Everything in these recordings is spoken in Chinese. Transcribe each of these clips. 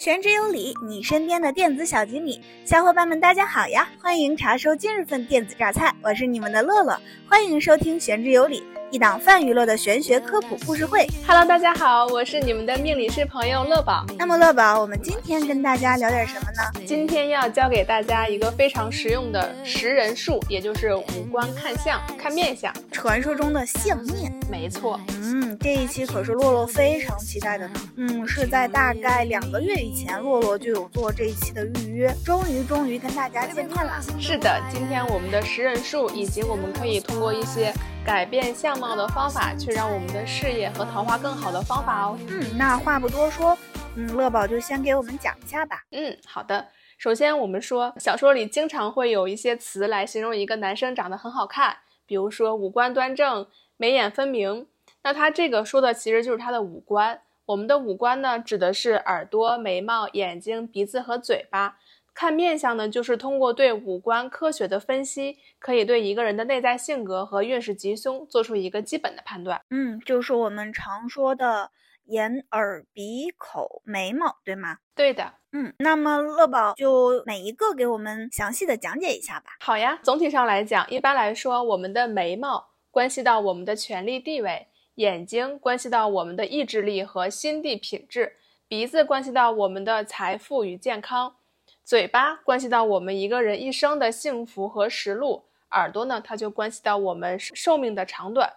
玄之有理，你身边的电子小吉米，小伙伴们大家好呀！欢迎查收今日份电子榨菜，我是你们的乐乐，欢迎收听玄之有理。一档泛娱乐的玄学科普故事会。Hello，大家好，我是你们的命理师朋友乐宝。那么乐宝，我们今天跟大家聊点什么呢？今天要教给大家一个非常实用的识人术，也就是五官看相、看面相，传说中的相面。没错，嗯，这一期可是洛洛非常期待的呢。嗯，是在大概两个月以前，洛洛就有做这一期的预约，终于终于跟大家见面了。是的，今天我们的识人术，以及我们可以通过一些。改变相貌的方法，去让我们的事业和桃花更好的方法哦。嗯，那话不多说，嗯，乐宝就先给我们讲一下吧。嗯，好的。首先，我们说小说里经常会有一些词来形容一个男生长得很好看，比如说五官端正、眉眼分明。那他这个说的其实就是他的五官。我们的五官呢，指的是耳朵、眉毛、眼睛、鼻子和嘴巴。看面相呢，就是通过对五官科学的分析，可以对一个人的内在性格和运势吉凶做出一个基本的判断。嗯，就是我们常说的眼、耳、鼻、口、眉毛，对吗？对的。嗯，那么乐宝就每一个给我们详细的讲解一下吧。好呀，总体上来讲，一般来说，我们的眉毛关系到我们的权力地位，眼睛关系到我们的意志力和心地品质，鼻子关系到我们的财富与健康。嘴巴关系到我们一个人一生的幸福和实录，耳朵呢，它就关系到我们寿命的长短。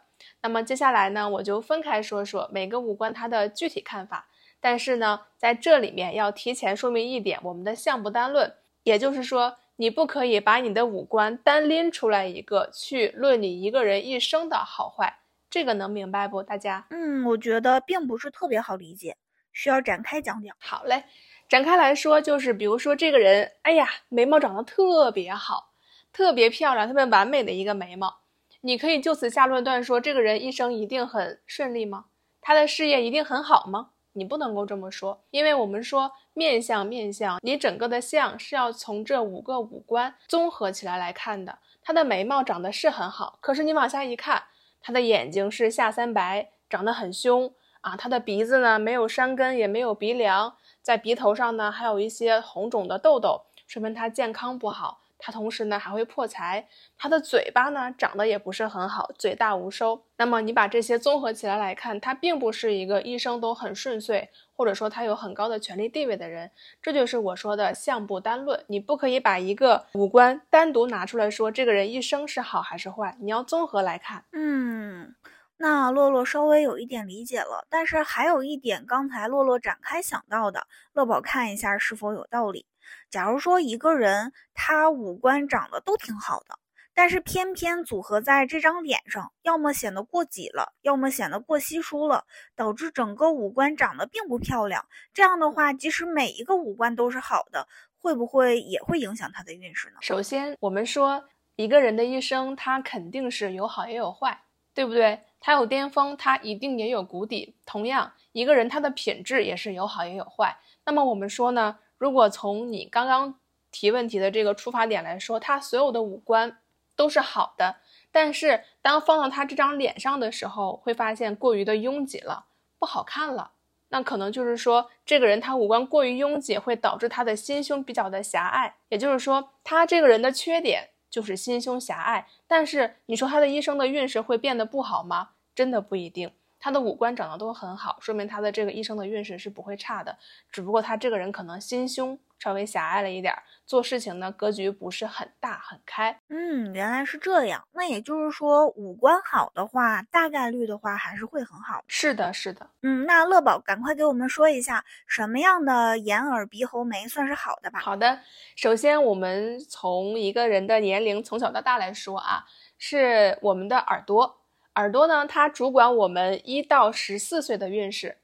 那么接下来呢，我就分开说说每个五官它的具体看法。但是呢，在这里面要提前说明一点，我们的相不单论，也就是说，你不可以把你的五官单拎出来一个去论你一个人一生的好坏。这个能明白不？大家？嗯，我觉得并不是特别好理解，需要展开讲讲。好嘞。展开来说，就是比如说这个人，哎呀，眉毛长得特别好，特别漂亮，特别完美的一个眉毛，你可以就此下论断说，这个人一生一定很顺利吗？他的事业一定很好吗？你不能够这么说，因为我们说面相，面相，你整个的相是要从这五个五官综合起来来看的。他的眉毛长得是很好，可是你往下一看，他的眼睛是下三白，长得很凶啊，他的鼻子呢没有山根，也没有鼻梁。在鼻头上呢，还有一些红肿的痘痘，说明他健康不好。他同时呢还会破财。他的嘴巴呢长得也不是很好，嘴大无收。那么你把这些综合起来来看，他并不是一个一生都很顺遂，或者说他有很高的权力地位的人。这就是我说的相不单论，你不可以把一个五官单独拿出来说这个人一生是好还是坏，你要综合来看。嗯。那洛洛稍微有一点理解了，但是还有一点，刚才洛洛展开想到的，乐宝看一下是否有道理。假如说一个人他五官长得都挺好的，但是偏偏组合在这张脸上，要么显得过挤了，要么显得过稀疏了，导致整个五官长得并不漂亮。这样的话，即使每一个五官都是好的，会不会也会影响他的运势呢？首先，我们说一个人的一生，他肯定是有好也有坏，对不对？他有巅峰，他一定也有谷底。同样，一个人他的品质也是有好也有坏。那么我们说呢，如果从你刚刚提问题的这个出发点来说，他所有的五官都是好的，但是当放到他这张脸上的时候，会发现过于的拥挤了，不好看了。那可能就是说，这个人他五官过于拥挤，会导致他的心胸比较的狭隘。也就是说，他这个人的缺点。就是心胸狭隘，但是你说他的一生的运势会变得不好吗？真的不一定。他的五官长得都很好，说明他的这个一生的运势是不会差的。只不过他这个人可能心胸稍微狭隘了一点，做事情呢格局不是很大很开。嗯，原来是这样。那也就是说，五官好的话，大概率的话还是会很好。是的，是的。嗯，那乐宝赶快给我们说一下，什么样的眼耳鼻喉眉算是好的吧？好的，首先我们从一个人的年龄从小到大来说啊，是我们的耳朵。耳朵呢，它主管我们一到十四岁的运势。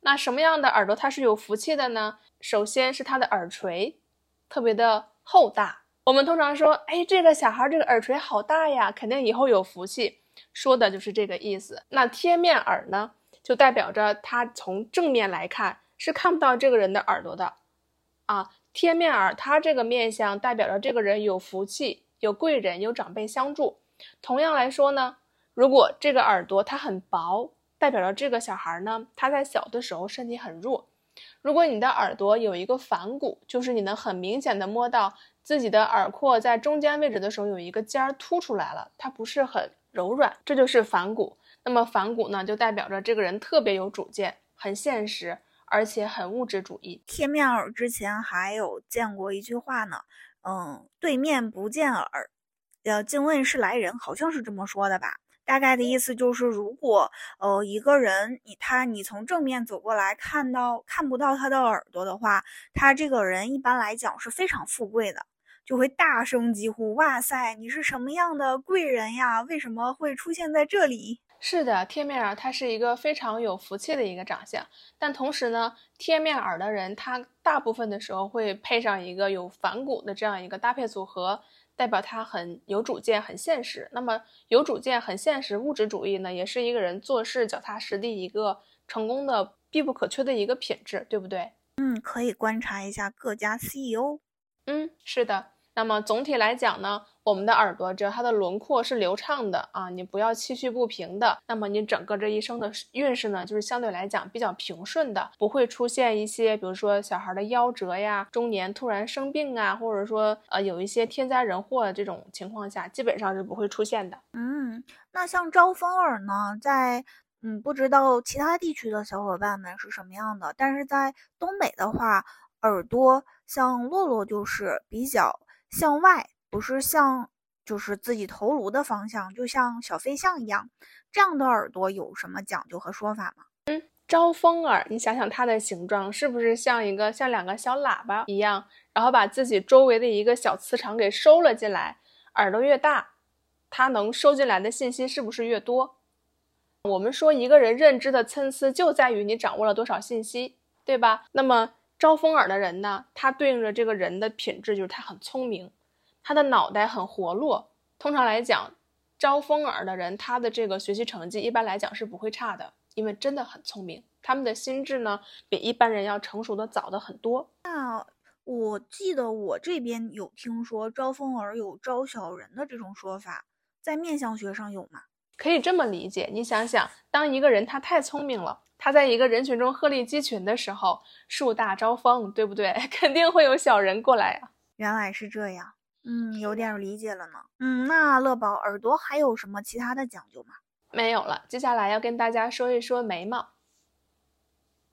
那什么样的耳朵它是有福气的呢？首先是他的耳垂特别的厚大。我们通常说，哎，这个小孩这个耳垂好大呀，肯定以后有福气，说的就是这个意思。那贴面耳呢，就代表着他从正面来看是看不到这个人的耳朵的啊。贴面耳，它这个面相代表着这个人有福气，有贵人，有长辈相助。同样来说呢。如果这个耳朵它很薄，代表着这个小孩呢，他在小的时候身体很弱。如果你的耳朵有一个反骨，就是你能很明显的摸到自己的耳廓在中间位置的时候有一个尖儿凸出来了，它不是很柔软，这就是反骨。那么反骨呢，就代表着这个人特别有主见，很现实，而且很物质主义。贴面耳之前还有见过一句话呢，嗯，对面不见耳，呃，竟问是来人，好像是这么说的吧。大概的意思就是，如果呃一个人你他你从正面走过来看到看不到他的耳朵的话，他这个人一般来讲是非常富贵的，就会大声疾呼：“哇塞，你是什么样的贵人呀？为什么会出现在这里？”是的，贴面耳它是一个非常有福气的一个长相，但同时呢，贴面耳的人他大部分的时候会配上一个有反骨的这样一个搭配组合。代表他很有主见，很现实。那么有主见、很现实、物质主义呢，也是一个人做事脚踏实地、一个成功的必不可缺的一个品质，对不对？嗯，可以观察一下各家 CEO。嗯，是的。那么总体来讲呢，我们的耳朵只要它的轮廓是流畅的啊，你不要崎岖不平的，那么你整个这一生的运势呢，就是相对来讲比较平顺的，不会出现一些，比如说小孩的夭折呀，中年突然生病啊，或者说呃有一些天灾人祸这种情况下，基本上是不会出现的。嗯，那像招风耳呢，在嗯不知道其他地区的小伙伴们是什么样的，但是在东北的话，耳朵像洛洛就是比较。向外不是向，就是自己头颅的方向，就像小飞象一样。这样的耳朵有什么讲究和说法吗？嗯，招风耳，你想想它的形状是不是像一个像两个小喇叭一样，然后把自己周围的一个小磁场给收了进来。耳朵越大，它能收进来的信息是不是越多？我们说一个人认知的参差就在于你掌握了多少信息，对吧？那么。招风耳的人呢，他对应着这个人的品质就是他很聪明，他的脑袋很活络。通常来讲，招风耳的人，他的这个学习成绩一般来讲是不会差的，因为真的很聪明。他们的心智呢，比一般人要成熟的早的很多。那我记得我这边有听说招风耳有招小人的这种说法，在面相学上有吗？可以这么理解，你想想，当一个人他太聪明了。他在一个人群中鹤立鸡群的时候，树大招风，对不对？肯定会有小人过来呀。原来是这样，嗯，有点理解了呢。嗯，那乐宝耳朵还有什么其他的讲究吗？没有了。接下来要跟大家说一说眉毛。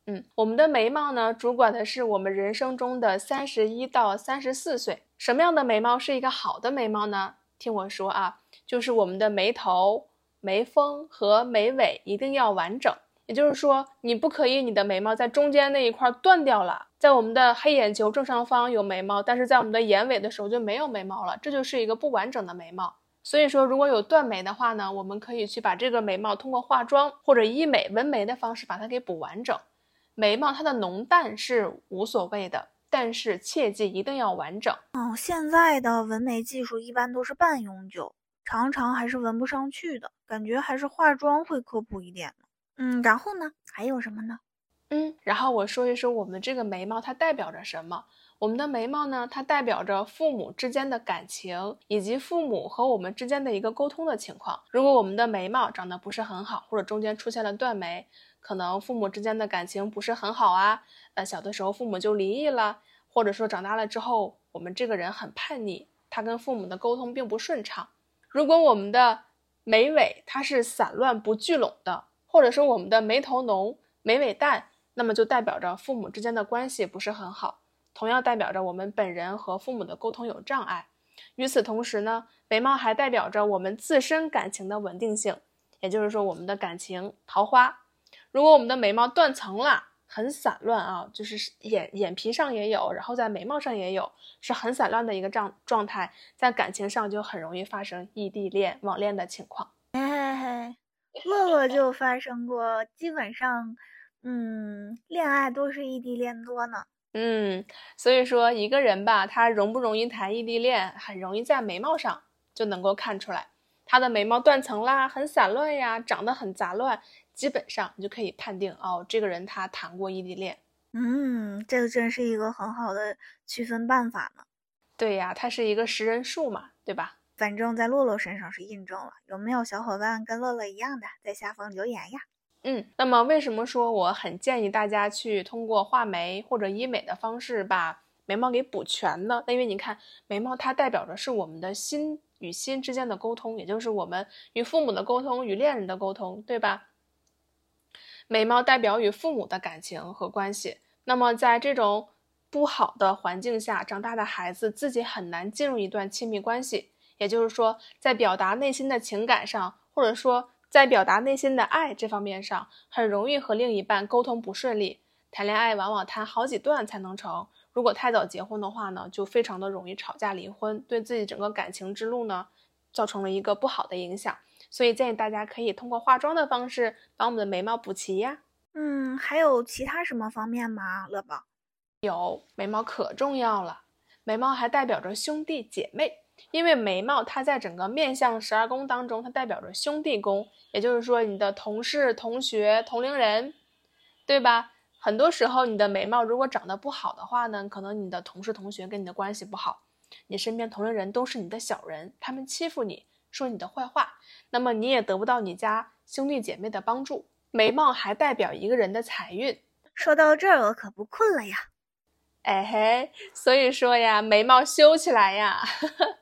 嗯，我们的眉毛呢，主管的是我们人生中的三十一到三十四岁。什么样的眉毛是一个好的眉毛呢？听我说啊，就是我们的眉头、眉峰和眉尾一定要完整。也就是说，你不可以，你的眉毛在中间那一块断掉了，在我们的黑眼球正上方有眉毛，但是在我们的眼尾的时候就没有眉毛了，这就是一个不完整的眉毛。所以说，如果有断眉的话呢，我们可以去把这个眉毛通过化妆或者医美纹眉的方式把它给补完整。眉毛它的浓淡是无所谓的，但是切记一定要完整。哦，现在的纹眉技术一般都是半永久，常常还是纹不上去的，感觉还是化妆会靠谱一点。嗯，然后呢？还有什么呢？嗯，然后我说一说我们这个眉毛它代表着什么？我们的眉毛呢，它代表着父母之间的感情，以及父母和我们之间的一个沟通的情况。如果我们的眉毛长得不是很好，或者中间出现了断眉，可能父母之间的感情不是很好啊。呃，小的时候父母就离异了，或者说长大了之后，我们这个人很叛逆，他跟父母的沟通并不顺畅。如果我们的眉尾它是散乱不聚拢的。或者说我们的眉头浓、眉尾淡，那么就代表着父母之间的关系不是很好，同样代表着我们本人和父母的沟通有障碍。与此同时呢，眉毛还代表着我们自身感情的稳定性，也就是说我们的感情桃花。如果我们的眉毛断层了，很散乱啊，就是眼眼皮上也有，然后在眉毛上也有，是很散乱的一个状状态，在感情上就很容易发生异地恋、网恋的情况。乐乐就发生过，基本上，嗯，恋爱都是异地恋多呢。嗯，所以说一个人吧，他容不容易谈异地恋，很容易在眉毛上就能够看出来。他的眉毛断层啦，很散乱呀，长得很杂乱，基本上你就可以判定哦，这个人他谈过异地恋。嗯，这个真是一个很好的区分办法呢。对呀，它是一个识人术嘛，对吧？反正，在洛洛身上是印证了。有没有小伙伴跟洛洛一样的，在下方留言呀？嗯，那么为什么说我很建议大家去通过画眉或者医美的方式把眉毛给补全呢？那因为你看，眉毛它代表着是我们的心与心之间的沟通，也就是我们与父母的沟通、与恋人的沟通，对吧？眉毛代表与父母的感情和关系。那么在这种不好的环境下长大的孩子，自己很难进入一段亲密关系。也就是说，在表达内心的情感上，或者说在表达内心的爱这方面上，很容易和另一半沟通不顺利。谈恋爱往往谈好几段才能成，如果太早结婚的话呢，就非常的容易吵架离婚，对自己整个感情之路呢，造成了一个不好的影响。所以建议大家可以通过化妆的方式把我们的眉毛补齐呀。嗯，还有其他什么方面吗？乐宝，有眉毛可重要了，眉毛还代表着兄弟姐妹，因为眉毛它在整个面相十二宫当中，它代表着兄弟宫，也就是说你的同事、同学、同龄人，对吧？很多时候你的眉毛如果长得不好的话呢，可能你的同事、同学跟你的关系不好，你身边同龄人都是你的小人，他们欺负你，说你的坏话，那么你也得不到你家兄弟姐妹的帮助。眉毛还代表一个人的财运。说到这儿，我可不困了呀。哎嘿，所以说呀，眉毛修起来呀，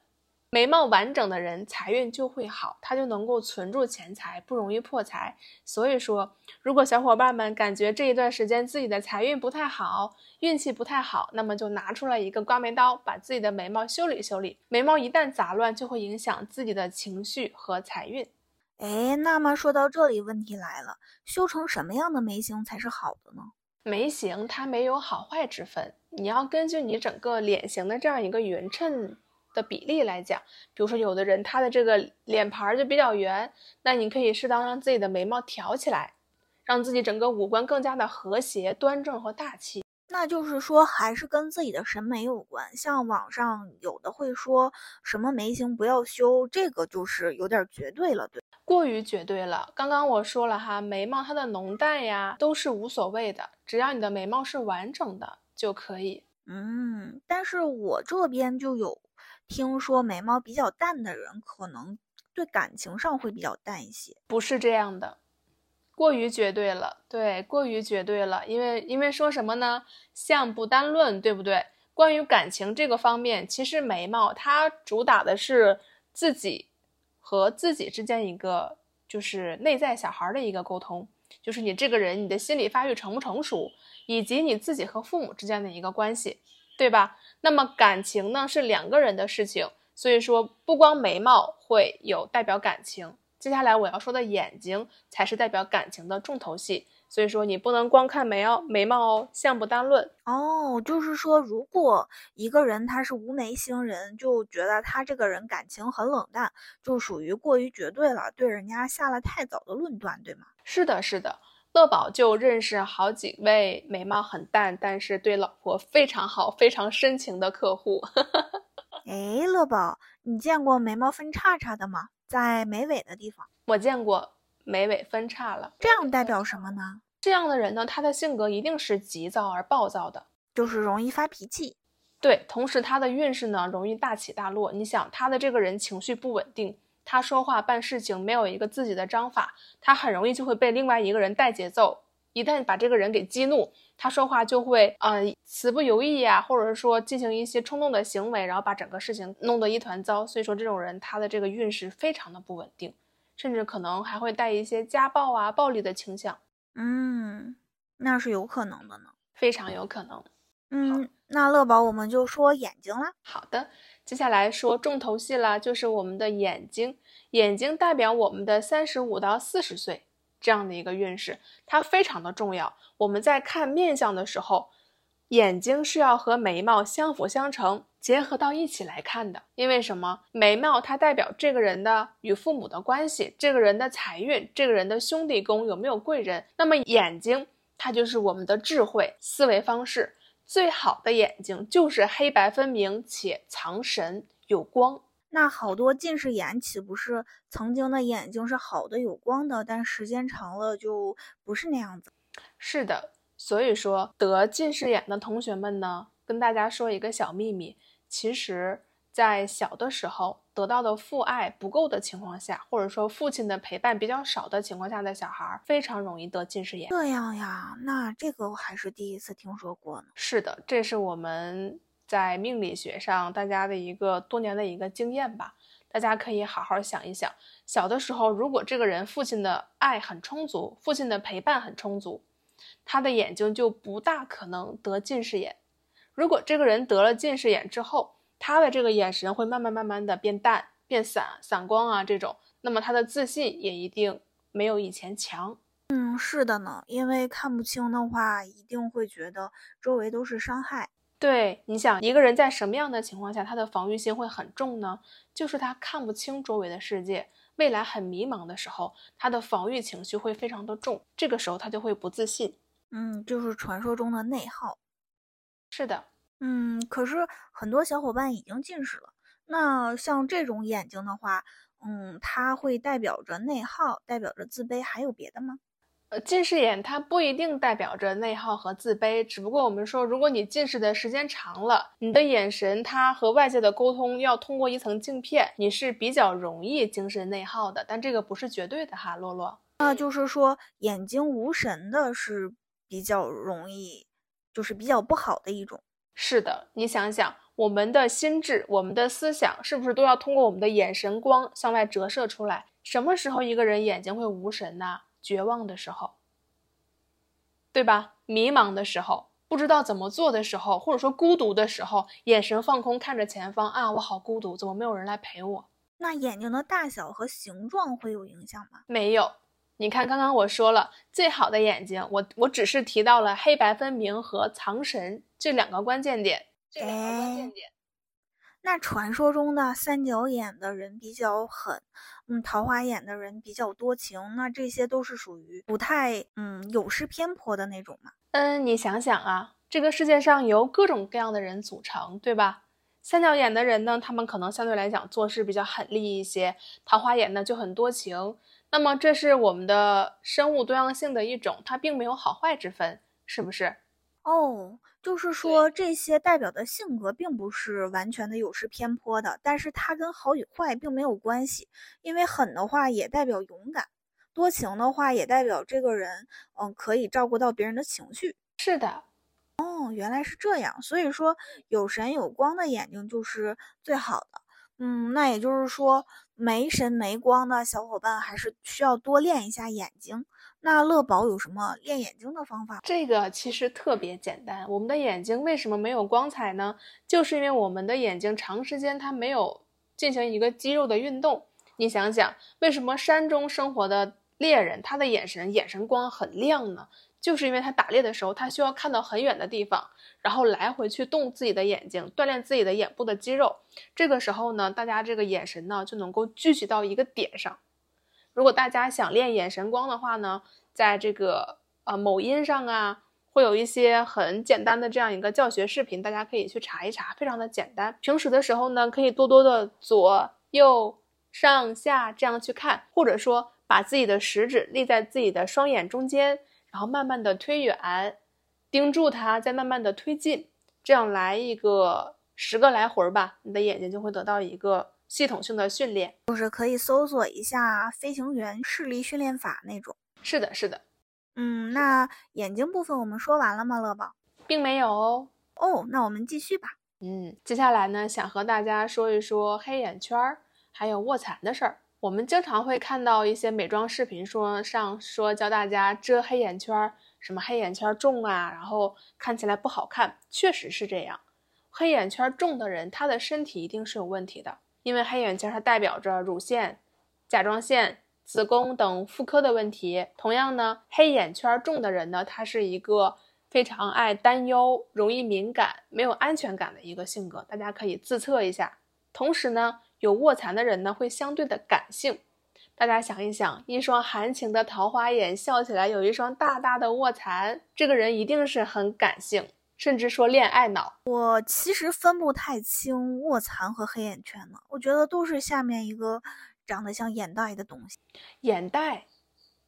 眉毛完整的人财运就会好，他就能够存住钱财，不容易破财。所以说，如果小伙伴们感觉这一段时间自己的财运不太好，运气不太好，那么就拿出来一个刮眉刀，把自己的眉毛修理修理。眉毛一旦杂乱，就会影响自己的情绪和财运。哎，那么说到这里，问题来了，修成什么样的眉形才是好的呢？眉形它没有好坏之分，你要根据你整个脸型的这样一个匀称的比例来讲。比如说，有的人他的这个脸盘就比较圆，那你可以适当让自己的眉毛挑起来，让自己整个五官更加的和谐、端正和大气。那就是说，还是跟自己的审美有关。像网上有的会说什么眉形不要修，这个就是有点绝对了，对。过于绝对了。刚刚我说了哈，眉毛它的浓淡呀都是无所谓的，只要你的眉毛是完整的就可以。嗯，但是我这边就有听说眉毛比较淡的人，可能对感情上会比较淡一些。不是这样的，过于绝对了。对，过于绝对了。因为因为说什么呢？相不单论，对不对？关于感情这个方面，其实眉毛它主打的是自己。和自己之间一个就是内在小孩的一个沟通，就是你这个人你的心理发育成不成熟，以及你自己和父母之间的一个关系，对吧？那么感情呢是两个人的事情，所以说不光眉毛会有代表感情，接下来我要说的眼睛才是代表感情的重头戏。所以说你不能光看眉毛，眉毛哦，相不单论哦。就是说，如果一个人他是无眉星人，就觉得他这个人感情很冷淡，就属于过于绝对了，对人家下了太早的论断，对吗？是的，是的。乐宝就认识好几位眉毛很淡，但是对老婆非常好、非常深情的客户。哎，乐宝，你见过眉毛分叉叉的吗？在眉尾的地方，我见过。眉尾分叉了，这样代表什么呢？这样的人呢，他的性格一定是急躁而暴躁的，就是容易发脾气。对，同时他的运势呢，容易大起大落。你想，他的这个人情绪不稳定，他说话办事情没有一个自己的章法，他很容易就会被另外一个人带节奏。一旦把这个人给激怒，他说话就会呃词不由意呀，或者是说进行一些冲动的行为，然后把整个事情弄得一团糟。所以说，这种人他的这个运势非常的不稳定。甚至可能还会带一些家暴啊、暴力的倾向。嗯，那是有可能的呢，非常有可能。嗯，那乐宝我们就说眼睛了。好的，接下来说重头戏了，就是我们的眼睛。眼睛代表我们的三十五到四十岁这样的一个运势，它非常的重要。我们在看面相的时候。眼睛是要和眉毛相辅相成，结合到一起来看的。因为什么？眉毛它代表这个人的与父母的关系，这个人的财运，这个人的兄弟宫有没有贵人。那么眼睛它就是我们的智慧思维方式。最好的眼睛就是黑白分明且藏神有光。那好多近视眼岂不是曾经的眼睛是好的有光的，但时间长了就不是那样子？是的。所以说，得近视眼的同学们呢，跟大家说一个小秘密，其实在小的时候得到的父爱不够的情况下，或者说父亲的陪伴比较少的情况下的小孩，非常容易得近视眼。这样呀，那这个我还是第一次听说过呢。是的，这是我们在命理学上大家的一个多年的一个经验吧。大家可以好好想一想，小的时候如果这个人父亲的爱很充足，父亲的陪伴很充足，他的眼睛就不大可能得近视眼。如果这个人得了近视眼之后，他的这个眼神会慢慢慢慢的变淡、变散、散光啊，这种，那么他的自信也一定没有以前强。嗯，是的呢，因为看不清的话，一定会觉得周围都是伤害。对，你想一个人在什么样的情况下，他的防御心会很重呢？就是他看不清周围的世界，未来很迷茫的时候，他的防御情绪会非常的重，这个时候他就会不自信。嗯，就是传说中的内耗。是的。嗯，可是很多小伙伴已经近视了。那像这种眼睛的话，嗯，它会代表着内耗，代表着自卑，还有别的吗？呃，近视眼它不一定代表着内耗和自卑，只不过我们说，如果你近视的时间长了，你的眼神它和外界的沟通要通过一层镜片，你是比较容易精神内耗的。但这个不是绝对的哈，洛洛。那就是说，眼睛无神的是比较容易，就是比较不好的一种。是的，你想想，我们的心智、我们的思想，是不是都要通过我们的眼神光向外折射出来？什么时候一个人眼睛会无神呢？绝望的时候，对吧？迷茫的时候，不知道怎么做的时候，或者说孤独的时候，眼神放空，看着前方啊，我好孤独，怎么没有人来陪我？那眼睛的大小和形状会有影响吗？没有。你看，刚刚我说了，最好的眼睛，我我只是提到了黑白分明和藏神这两个关键点。这两个关键点。那传说中的三角眼的人比较狠，嗯，桃花眼的人比较多情，那这些都是属于不太嗯有失偏颇的那种嘛？嗯，你想想啊，这个世界上由各种各样的人组成，对吧？三角眼的人呢，他们可能相对来讲做事比较狠厉一些；桃花眼呢就很多情。那么这是我们的生物多样性的一种，它并没有好坏之分，是不是？哦，就是说这些代表的性格并不是完全的有失偏颇的，但是它跟好与坏并没有关系，因为狠的话也代表勇敢，多情的话也代表这个人，嗯，可以照顾到别人的情绪。是的，哦，原来是这样，所以说有神有光的眼睛就是最好的。嗯，那也就是说。没神没光的小伙伴还是需要多练一下眼睛。那乐宝有什么练眼睛的方法？这个其实特别简单。我们的眼睛为什么没有光彩呢？就是因为我们的眼睛长时间它没有进行一个肌肉的运动。你想想，为什么山中生活的猎人他的眼神眼神光很亮呢？就是因为他打猎的时候，他需要看到很远的地方，然后来回去动自己的眼睛，锻炼自己的眼部的肌肉。这个时候呢，大家这个眼神呢就能够聚集到一个点上。如果大家想练眼神光的话呢，在这个呃某音上啊，会有一些很简单的这样一个教学视频，大家可以去查一查，非常的简单。平时的时候呢，可以多多的左右上下这样去看，或者说把自己的食指立在自己的双眼中间。然后慢慢的推远，盯住它，再慢慢的推进，这样来一个十个来回吧，你的眼睛就会得到一个系统性的训练。就是可以搜索一下飞行员视力训练法那种。是的，是的。嗯，那眼睛部分我们说完了吗？乐宝，并没有哦。哦，那我们继续吧。嗯，接下来呢，想和大家说一说黑眼圈儿还有卧蚕的事儿。我们经常会看到一些美妆视频，说上说教大家遮黑眼圈，什么黑眼圈重啊，然后看起来不好看。确实是这样，黑眼圈重的人，他的身体一定是有问题的，因为黑眼圈它代表着乳腺、甲状腺、子宫等妇科的问题。同样呢，黑眼圈重的人呢，他是一个非常爱担忧、容易敏感、没有安全感的一个性格。大家可以自测一下。同时呢。有卧蚕的人呢，会相对的感性。大家想一想，一双含情的桃花眼，笑起来有一双大大的卧蚕，这个人一定是很感性，甚至说恋爱脑。我其实分不太清卧蚕和黑眼圈呢，我觉得都是下面一个长得像眼袋的东西。眼袋，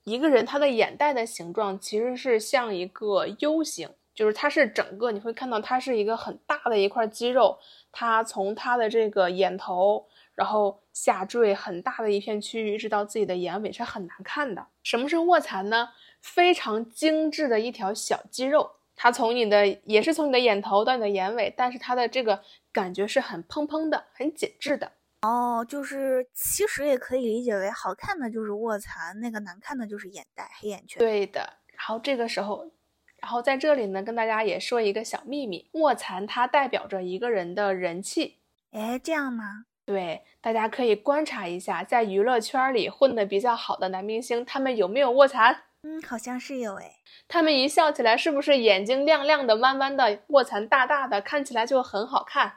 一个人他的眼袋的形状其实是像一个 U 型。就是它是整个，你会看到它是一个很大的一块肌肉，它从它的这个眼头，然后下坠很大的一片区域，一直到自己的眼尾，是很难看的。什么是卧蚕呢？非常精致的一条小肌肉，它从你的也是从你的眼头到你的眼尾，但是它的这个感觉是很蓬蓬的，很紧致的。哦，就是其实也可以理解为好看的就是卧蚕，那个难看的就是眼袋、黑眼圈。对的。然后这个时候，然后在这里呢，跟大家也说一个小秘密：卧蚕它代表着一个人的人气。哎，这样吗？对，大家可以观察一下，在娱乐圈里混得比较好的男明星，他们有没有卧蚕？嗯，好像是有哎。他们一笑起来，是不是眼睛亮亮的、弯弯的，卧蚕大大的，看起来就很好看？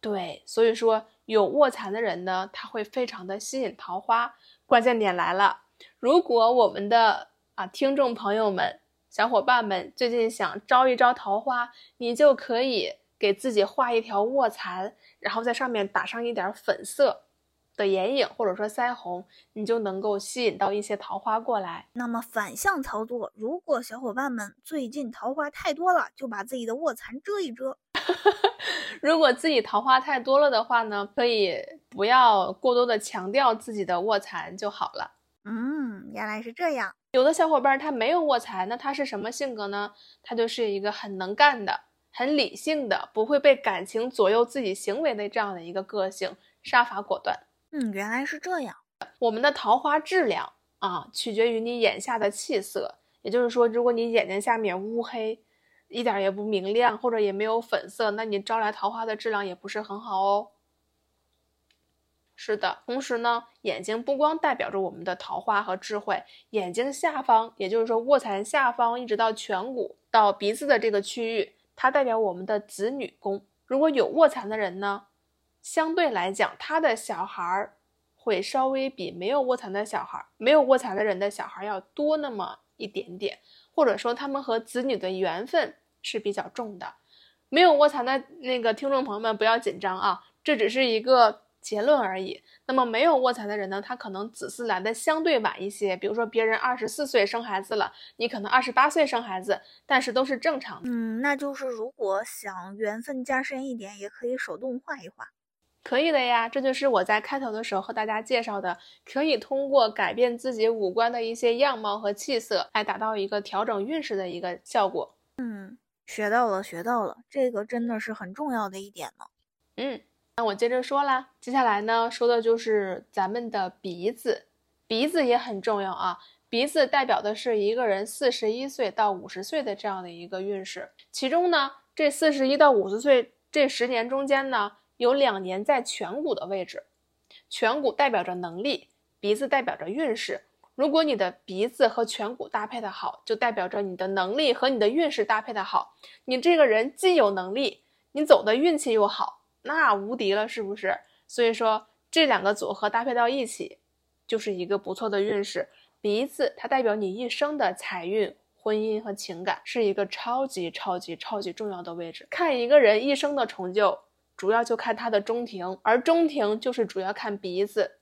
对，所以说有卧蚕的人呢，他会非常的吸引桃花。关键点来了，如果我们的啊听众朋友们、小伙伴们最近想招一招桃花，你就可以给自己画一条卧蚕，然后在上面打上一点粉色的眼影或者说腮红，你就能够吸引到一些桃花过来。那么反向操作，如果小伙伴们最近桃花太多了，就把自己的卧蚕遮一遮。如果自己桃花太多了的话呢，可以不要过多的强调自己的卧蚕就好了。嗯，原来是这样。有的小伙伴他没有卧蚕，那他是什么性格呢？他就是一个很能干的、很理性的，不会被感情左右自己行为的这样的一个个性，杀伐果断。嗯，原来是这样。我们的桃花质量啊，取决于你眼下的气色。也就是说，如果你眼睛下面乌黑。一点也不明亮，或者也没有粉色，那你招来桃花的质量也不是很好哦。是的，同时呢，眼睛不光代表着我们的桃花和智慧，眼睛下方，也就是说卧蚕下方一直到颧骨到鼻子的这个区域，它代表我们的子女宫。如果有卧蚕的人呢，相对来讲，他的小孩儿会稍微比没有卧蚕的小孩儿，没有卧蚕的人的小孩要多那么一点点。或者说他们和子女的缘分是比较重的，没有卧蚕的那个听众朋友们不要紧张啊，这只是一个结论而已。那么没有卧蚕的人呢，他可能子嗣来的相对晚一些，比如说别人二十四岁生孩子了，你可能二十八岁生孩子，但是都是正常的。嗯，那就是如果想缘分加深一点，也可以手动画一画。可以的呀，这就是我在开头的时候和大家介绍的，可以通过改变自己五官的一些样貌和气色，来达到一个调整运势的一个效果。嗯，学到了，学到了，这个真的是很重要的一点呢。嗯，那我接着说啦，接下来呢，说的就是咱们的鼻子，鼻子也很重要啊。鼻子代表的是一个人四十一岁到五十岁的这样的一个运势，其中呢，这四十一到五十岁这十年中间呢。有两年在颧骨的位置，颧骨代表着能力，鼻子代表着运势。如果你的鼻子和颧骨搭配的好，就代表着你的能力和你的运势搭配的好。你这个人既有能力，你走的运气又好，那无敌了，是不是？所以说这两个组合搭配到一起，就是一个不错的运势。鼻子它代表你一生的财运、婚姻和情感，是一个超级超级超级重要的位置。看一个人一生的成就。主要就看他的中庭，而中庭就是主要看鼻子，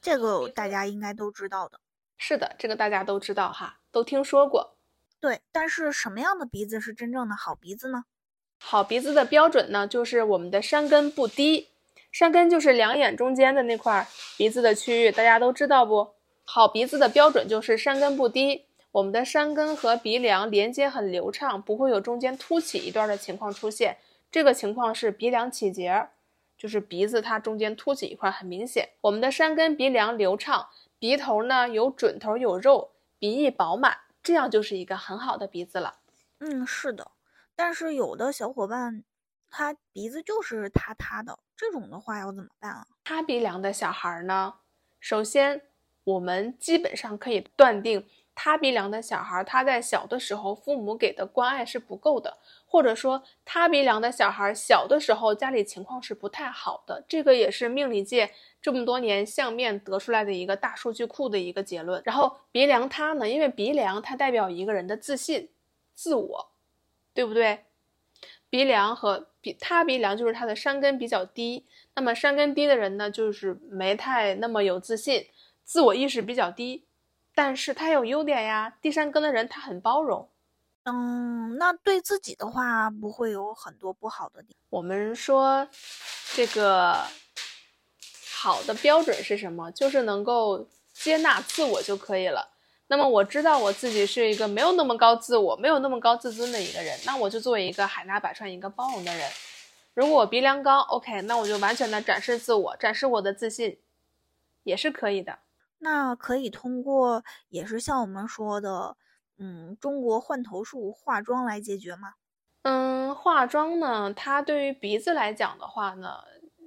这个大家应该都知道的。是的，这个大家都知道哈，都听说过。对，但是什么样的鼻子是真正的好鼻子呢？好鼻子的标准呢，就是我们的山根不低，山根就是两眼中间的那块鼻子的区域，大家都知道不？好鼻子的标准就是山根不低，我们的山根和鼻梁连接很流畅，不会有中间凸起一段的情况出现。这个情况是鼻梁起结，就是鼻子它中间凸起一块很明显。我们的山根鼻梁流畅，鼻头呢有准头有肉，鼻翼饱满，这样就是一个很好的鼻子了。嗯，是的。但是有的小伙伴他鼻子就是塌塌的，这种的话要怎么办啊？塌鼻梁的小孩呢，首先我们基本上可以断定。塌鼻梁的小孩，他在小的时候父母给的关爱是不够的，或者说塌鼻梁的小孩小的时候家里情况是不太好的，这个也是命理界这么多年相面得出来的一个大数据库的一个结论。然后鼻梁塌呢，因为鼻梁它代表一个人的自信、自我，对不对？鼻梁和鼻塌鼻梁就是他的山根比较低，那么山根低的人呢，就是没太那么有自信，自我意识比较低。但是他有优点呀，第三根的人他很包容，嗯，那对自己的话不会有很多不好的地。我们说这个好的标准是什么？就是能够接纳自我就可以了。那么我知道我自己是一个没有那么高自我、没有那么高自尊的一个人，那我就做一个海纳百川、一个包容的人。如果我鼻梁高，OK，那我就完全的展示自我，展示我的自信，也是可以的。那可以通过，也是像我们说的。嗯，中国换头术化妆来解决吗？嗯，化妆呢，它对于鼻子来讲的话呢，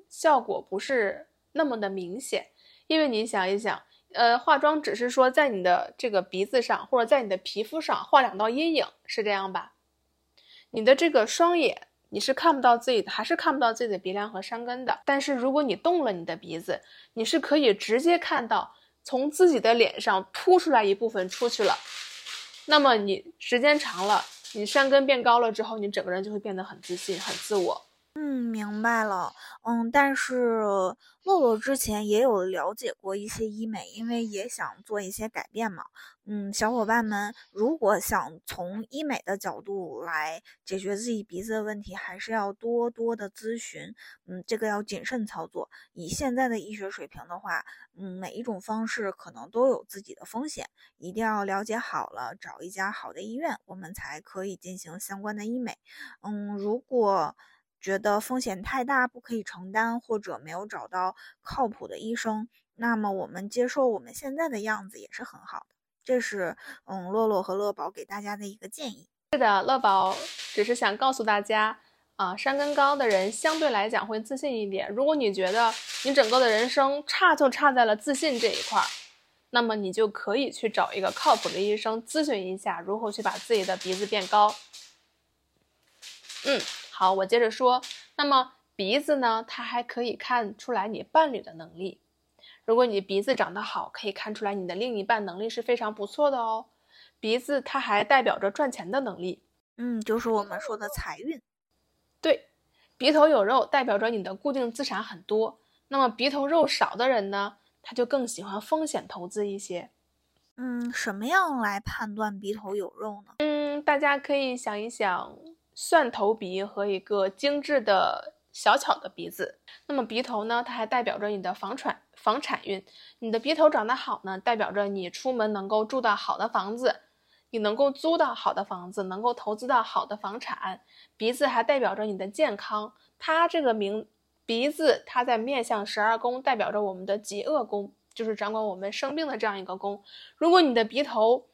效果不是那么的明显，因为你想一想，呃，化妆只是说在你的这个鼻子上或者在你的皮肤上画两道阴影，是这样吧？你的这个双眼你是看不到自己的，还是看不到自己的鼻梁和山根的。但是如果你动了你的鼻子，你是可以直接看到从自己的脸上凸出来一部分出去了。那么你时间长了，你山根变高了之后，你整个人就会变得很自信、很自我。嗯，明白了。嗯，但是洛洛之前也有了解过一些医美，因为也想做一些改变嘛。嗯，小伙伴们如果想从医美的角度来解决自己鼻子的问题，还是要多多的咨询。嗯，这个要谨慎操作。以现在的医学水平的话，嗯，每一种方式可能都有自己的风险，一定要了解好了，找一家好的医院，我们才可以进行相关的医美。嗯，如果。觉得风险太大，不可以承担，或者没有找到靠谱的医生，那么我们接受我们现在的样子也是很好的。这是嗯，洛洛和乐宝给大家的一个建议。是的，乐宝只是想告诉大家啊，山根高的人相对来讲会自信一点。如果你觉得你整个的人生差就差在了自信这一块儿，那么你就可以去找一个靠谱的医生咨询一下，如何去把自己的鼻子变高。嗯。好，我接着说。那么鼻子呢？它还可以看出来你伴侣的能力。如果你鼻子长得好，可以看出来你的另一半能力是非常不错的哦。鼻子它还代表着赚钱的能力。嗯，就是我们说的财运。对，鼻头有肉代表着你的固定资产很多。那么鼻头肉少的人呢，他就更喜欢风险投资一些。嗯，什么样来判断鼻头有肉呢？嗯，大家可以想一想。蒜头鼻和一个精致的小巧的鼻子，那么鼻头呢？它还代表着你的房产房产运。你的鼻头长得好呢，代表着你出门能够住到好的房子，你能够租到好的房子，能够投资到好的房产。鼻子还代表着你的健康，它这个名鼻子，它在面向十二宫，代表着我们的极恶宫，就是掌管我们生病的这样一个宫。如果你的鼻头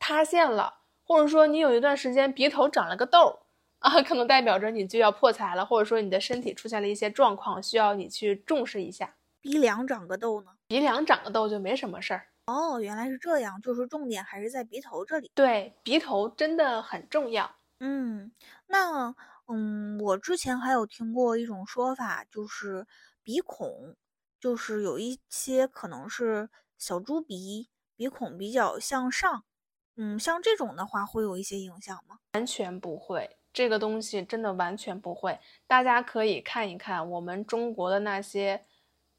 塌陷了，或者说你有一段时间鼻头长了个痘。啊，可能代表着你就要破财了，或者说你的身体出现了一些状况，需要你去重视一下。鼻梁长个痘呢？鼻梁长个痘就没什么事儿。哦，原来是这样，就是重点还是在鼻头这里。对，鼻头真的很重要。嗯，那嗯，我之前还有听过一种说法，就是鼻孔，就是有一些可能是小猪鼻，鼻孔比较向上。嗯，像这种的话，会有一些影响吗？完全不会。这个东西真的完全不会，大家可以看一看我们中国的那些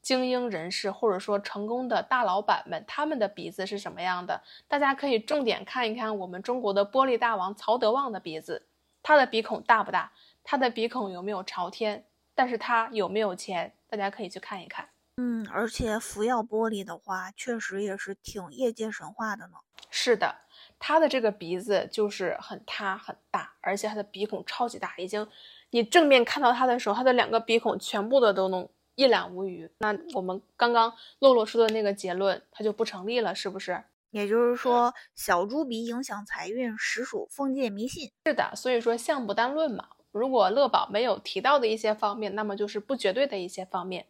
精英人士，或者说成功的大老板们，他们的鼻子是什么样的？大家可以重点看一看我们中国的玻璃大王曹德旺的鼻子，他的鼻孔大不大？他的鼻孔有没有朝天？但是他有没有钱？大家可以去看一看。嗯，而且福耀玻璃的话，确实也是挺业界神话的呢。是的。他的这个鼻子就是很塌很大，而且他的鼻孔超级大，已经你正面看到他的时候，他的两个鼻孔全部的都能一览无余。那我们刚刚洛洛说的那个结论，它就不成立了，是不是？也就是说，小猪鼻影响财运，实属封建迷信。是的，所以说相不单论嘛。如果乐宝没有提到的一些方面，那么就是不绝对的一些方面。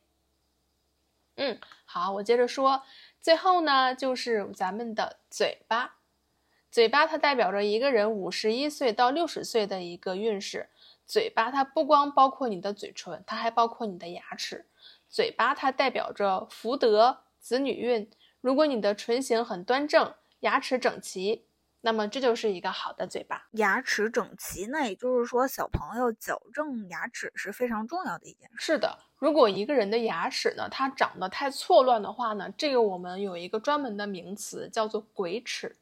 嗯，好，我接着说，最后呢，就是咱们的嘴巴。嘴巴它代表着一个人五十一岁到六十岁的一个运势。嘴巴它不光包括你的嘴唇，它还包括你的牙齿。嘴巴它代表着福德、子女运。如果你的唇形很端正，牙齿整齐，那么这就是一个好的嘴巴。牙齿整齐，那也就是说小朋友矫正牙齿是非常重要的一件事。是的，如果一个人的牙齿呢，它长得太错乱的话呢，这个我们有一个专门的名词叫做鬼齿。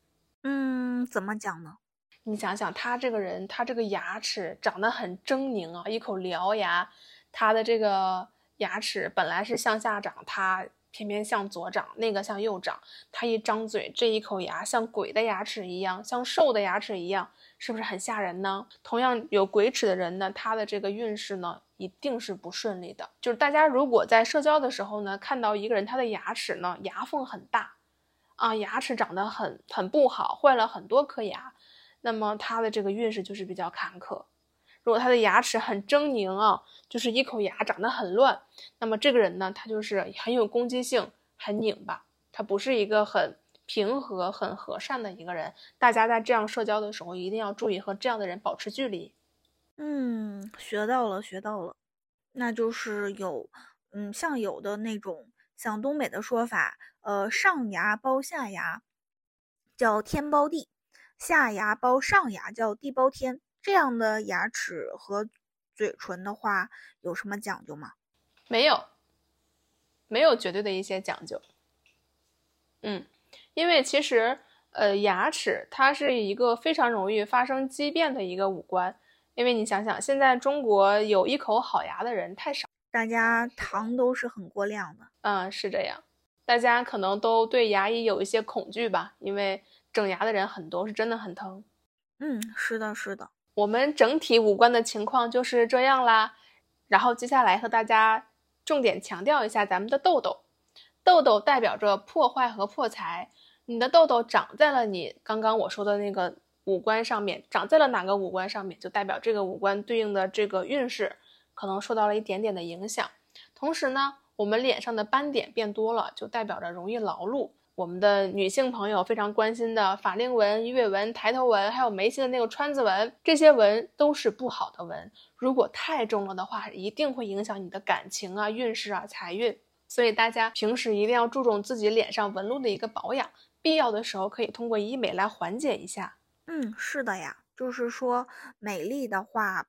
嗯，怎么讲呢？你想想，他这个人，他这个牙齿长得很狰狞啊，一口獠牙，他的这个牙齿本来是向下长，他偏偏向左长，那个向右长，他一张嘴，这一口牙像鬼的牙齿一样，像兽的牙齿一样，是不是很吓人呢？同样有鬼齿的人呢，他的这个运势呢，一定是不顺利的。就是大家如果在社交的时候呢，看到一个人他的牙齿呢，牙缝很大，啊，牙齿长得很很不好，坏了很多颗牙。那么他的这个运势就是比较坎坷。如果他的牙齿很狰狞啊，就是一口牙长得很乱，那么这个人呢，他就是很有攻击性，很拧巴，他不是一个很平和、很和善的一个人。大家在这样社交的时候，一定要注意和这样的人保持距离。嗯，学到了，学到了。那就是有，嗯，像有的那种，像东北的说法，呃，上牙包下牙，叫天包地。下牙包上牙叫地包天，这样的牙齿和嘴唇的话有什么讲究吗？没有，没有绝对的一些讲究。嗯，因为其实呃牙齿它是一个非常容易发生畸变的一个五官，因为你想想，现在中国有一口好牙的人太少，大家糖都是很过量的。嗯，是这样，大家可能都对牙医有一些恐惧吧，因为。整牙的人很多，是真的很疼。嗯，是的，是的。我们整体五官的情况就是这样啦。然后接下来和大家重点强调一下咱们的痘痘。痘痘代表着破坏和破财。你的痘痘长在了你刚刚我说的那个五官上面，长在了哪个五官上面，就代表这个五官对应的这个运势可能受到了一点点的影响。同时呢，我们脸上的斑点变多了，就代表着容易劳碌。我们的女性朋友非常关心的法令纹、鱼尾纹、抬头纹，还有眉心的那个川字纹，这些纹都是不好的纹。如果太重了的话，一定会影响你的感情啊、运势啊、财运。所以大家平时一定要注重自己脸上纹路的一个保养，必要的时候可以通过医美来缓解一下。嗯，是的呀，就是说美丽的话。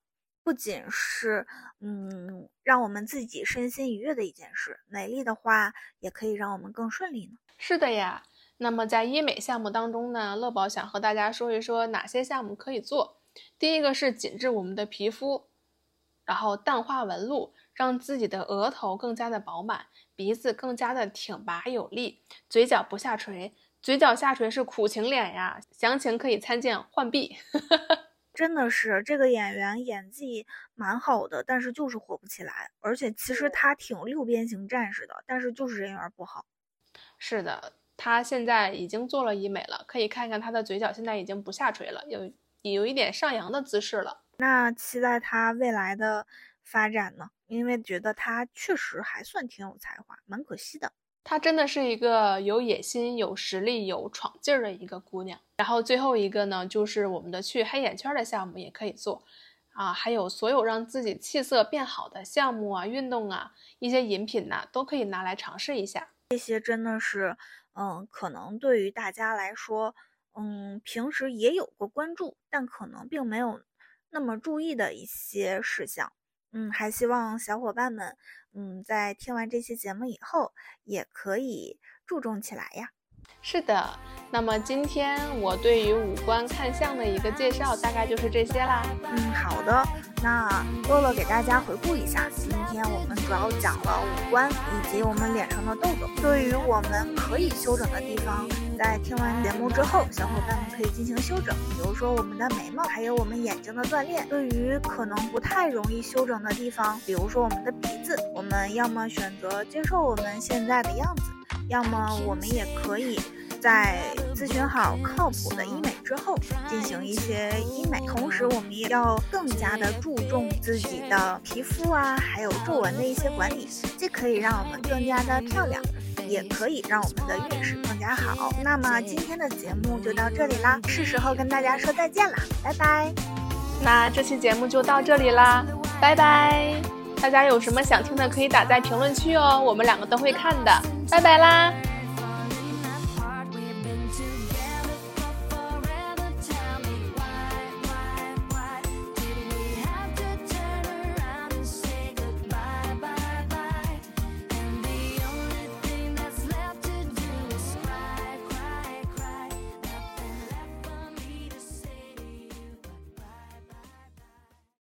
不仅是嗯，让我们自己身心愉悦的一件事，美丽的话也可以让我们更顺利呢。是的呀。那么在医美项目当中呢，乐宝想和大家说一说哪些项目可以做。第一个是紧致我们的皮肤，然后淡化纹路，让自己的额头更加的饱满，鼻子更加的挺拔有力，嘴角不下垂。嘴角下垂是苦情脸呀，详情可以参见浣碧。真的是这个演员演技蛮好的，但是就是火不起来。而且其实他挺六边形战士的，但是就是人缘不好。是的，他现在已经做了医美了，可以看看他的嘴角现在已经不下垂了，有有一点上扬的姿势了。那期待他未来的发展呢？因为觉得他确实还算挺有才华，蛮可惜的。她真的是一个有野心、有实力、有闯劲儿的一个姑娘。然后最后一个呢，就是我们的去黑眼圈的项目也可以做，啊，还有所有让自己气色变好的项目啊、运动啊、一些饮品呐，都可以拿来尝试一下。这些真的是，嗯，可能对于大家来说，嗯，平时也有过关注，但可能并没有那么注意的一些事项。嗯，还希望小伙伴们，嗯，在听完这期节目以后，也可以注重起来呀。是的，那么今天我对于五官看相的一个介绍，大概就是这些啦。嗯，好的，那洛洛给大家回顾一下，今天我们主要讲了五官以及我们脸上的痘痘。对于我们可以修整的地方，在听完节目之后，小伙伴们可以进行修整，比如说我们的眉毛，还有我们眼睛的锻炼。对于可能不太容易修整的地方，比如说我们的鼻子，我们要么选择接受我们现在的样子，要么我们也可以。在咨询好靠谱的医美之后，进行一些医美，同时我们也要更加的注重自己的皮肤啊，还有皱纹的一些管理，既可以让我们更加的漂亮，也可以让我们的运势更加好。那么今天的节目就到这里啦，是时候跟大家说再见啦，拜拜。那这期节目就到这里啦，拜拜。大家有什么想听的，可以打在评论区哦，我们两个都会看的。拜拜啦。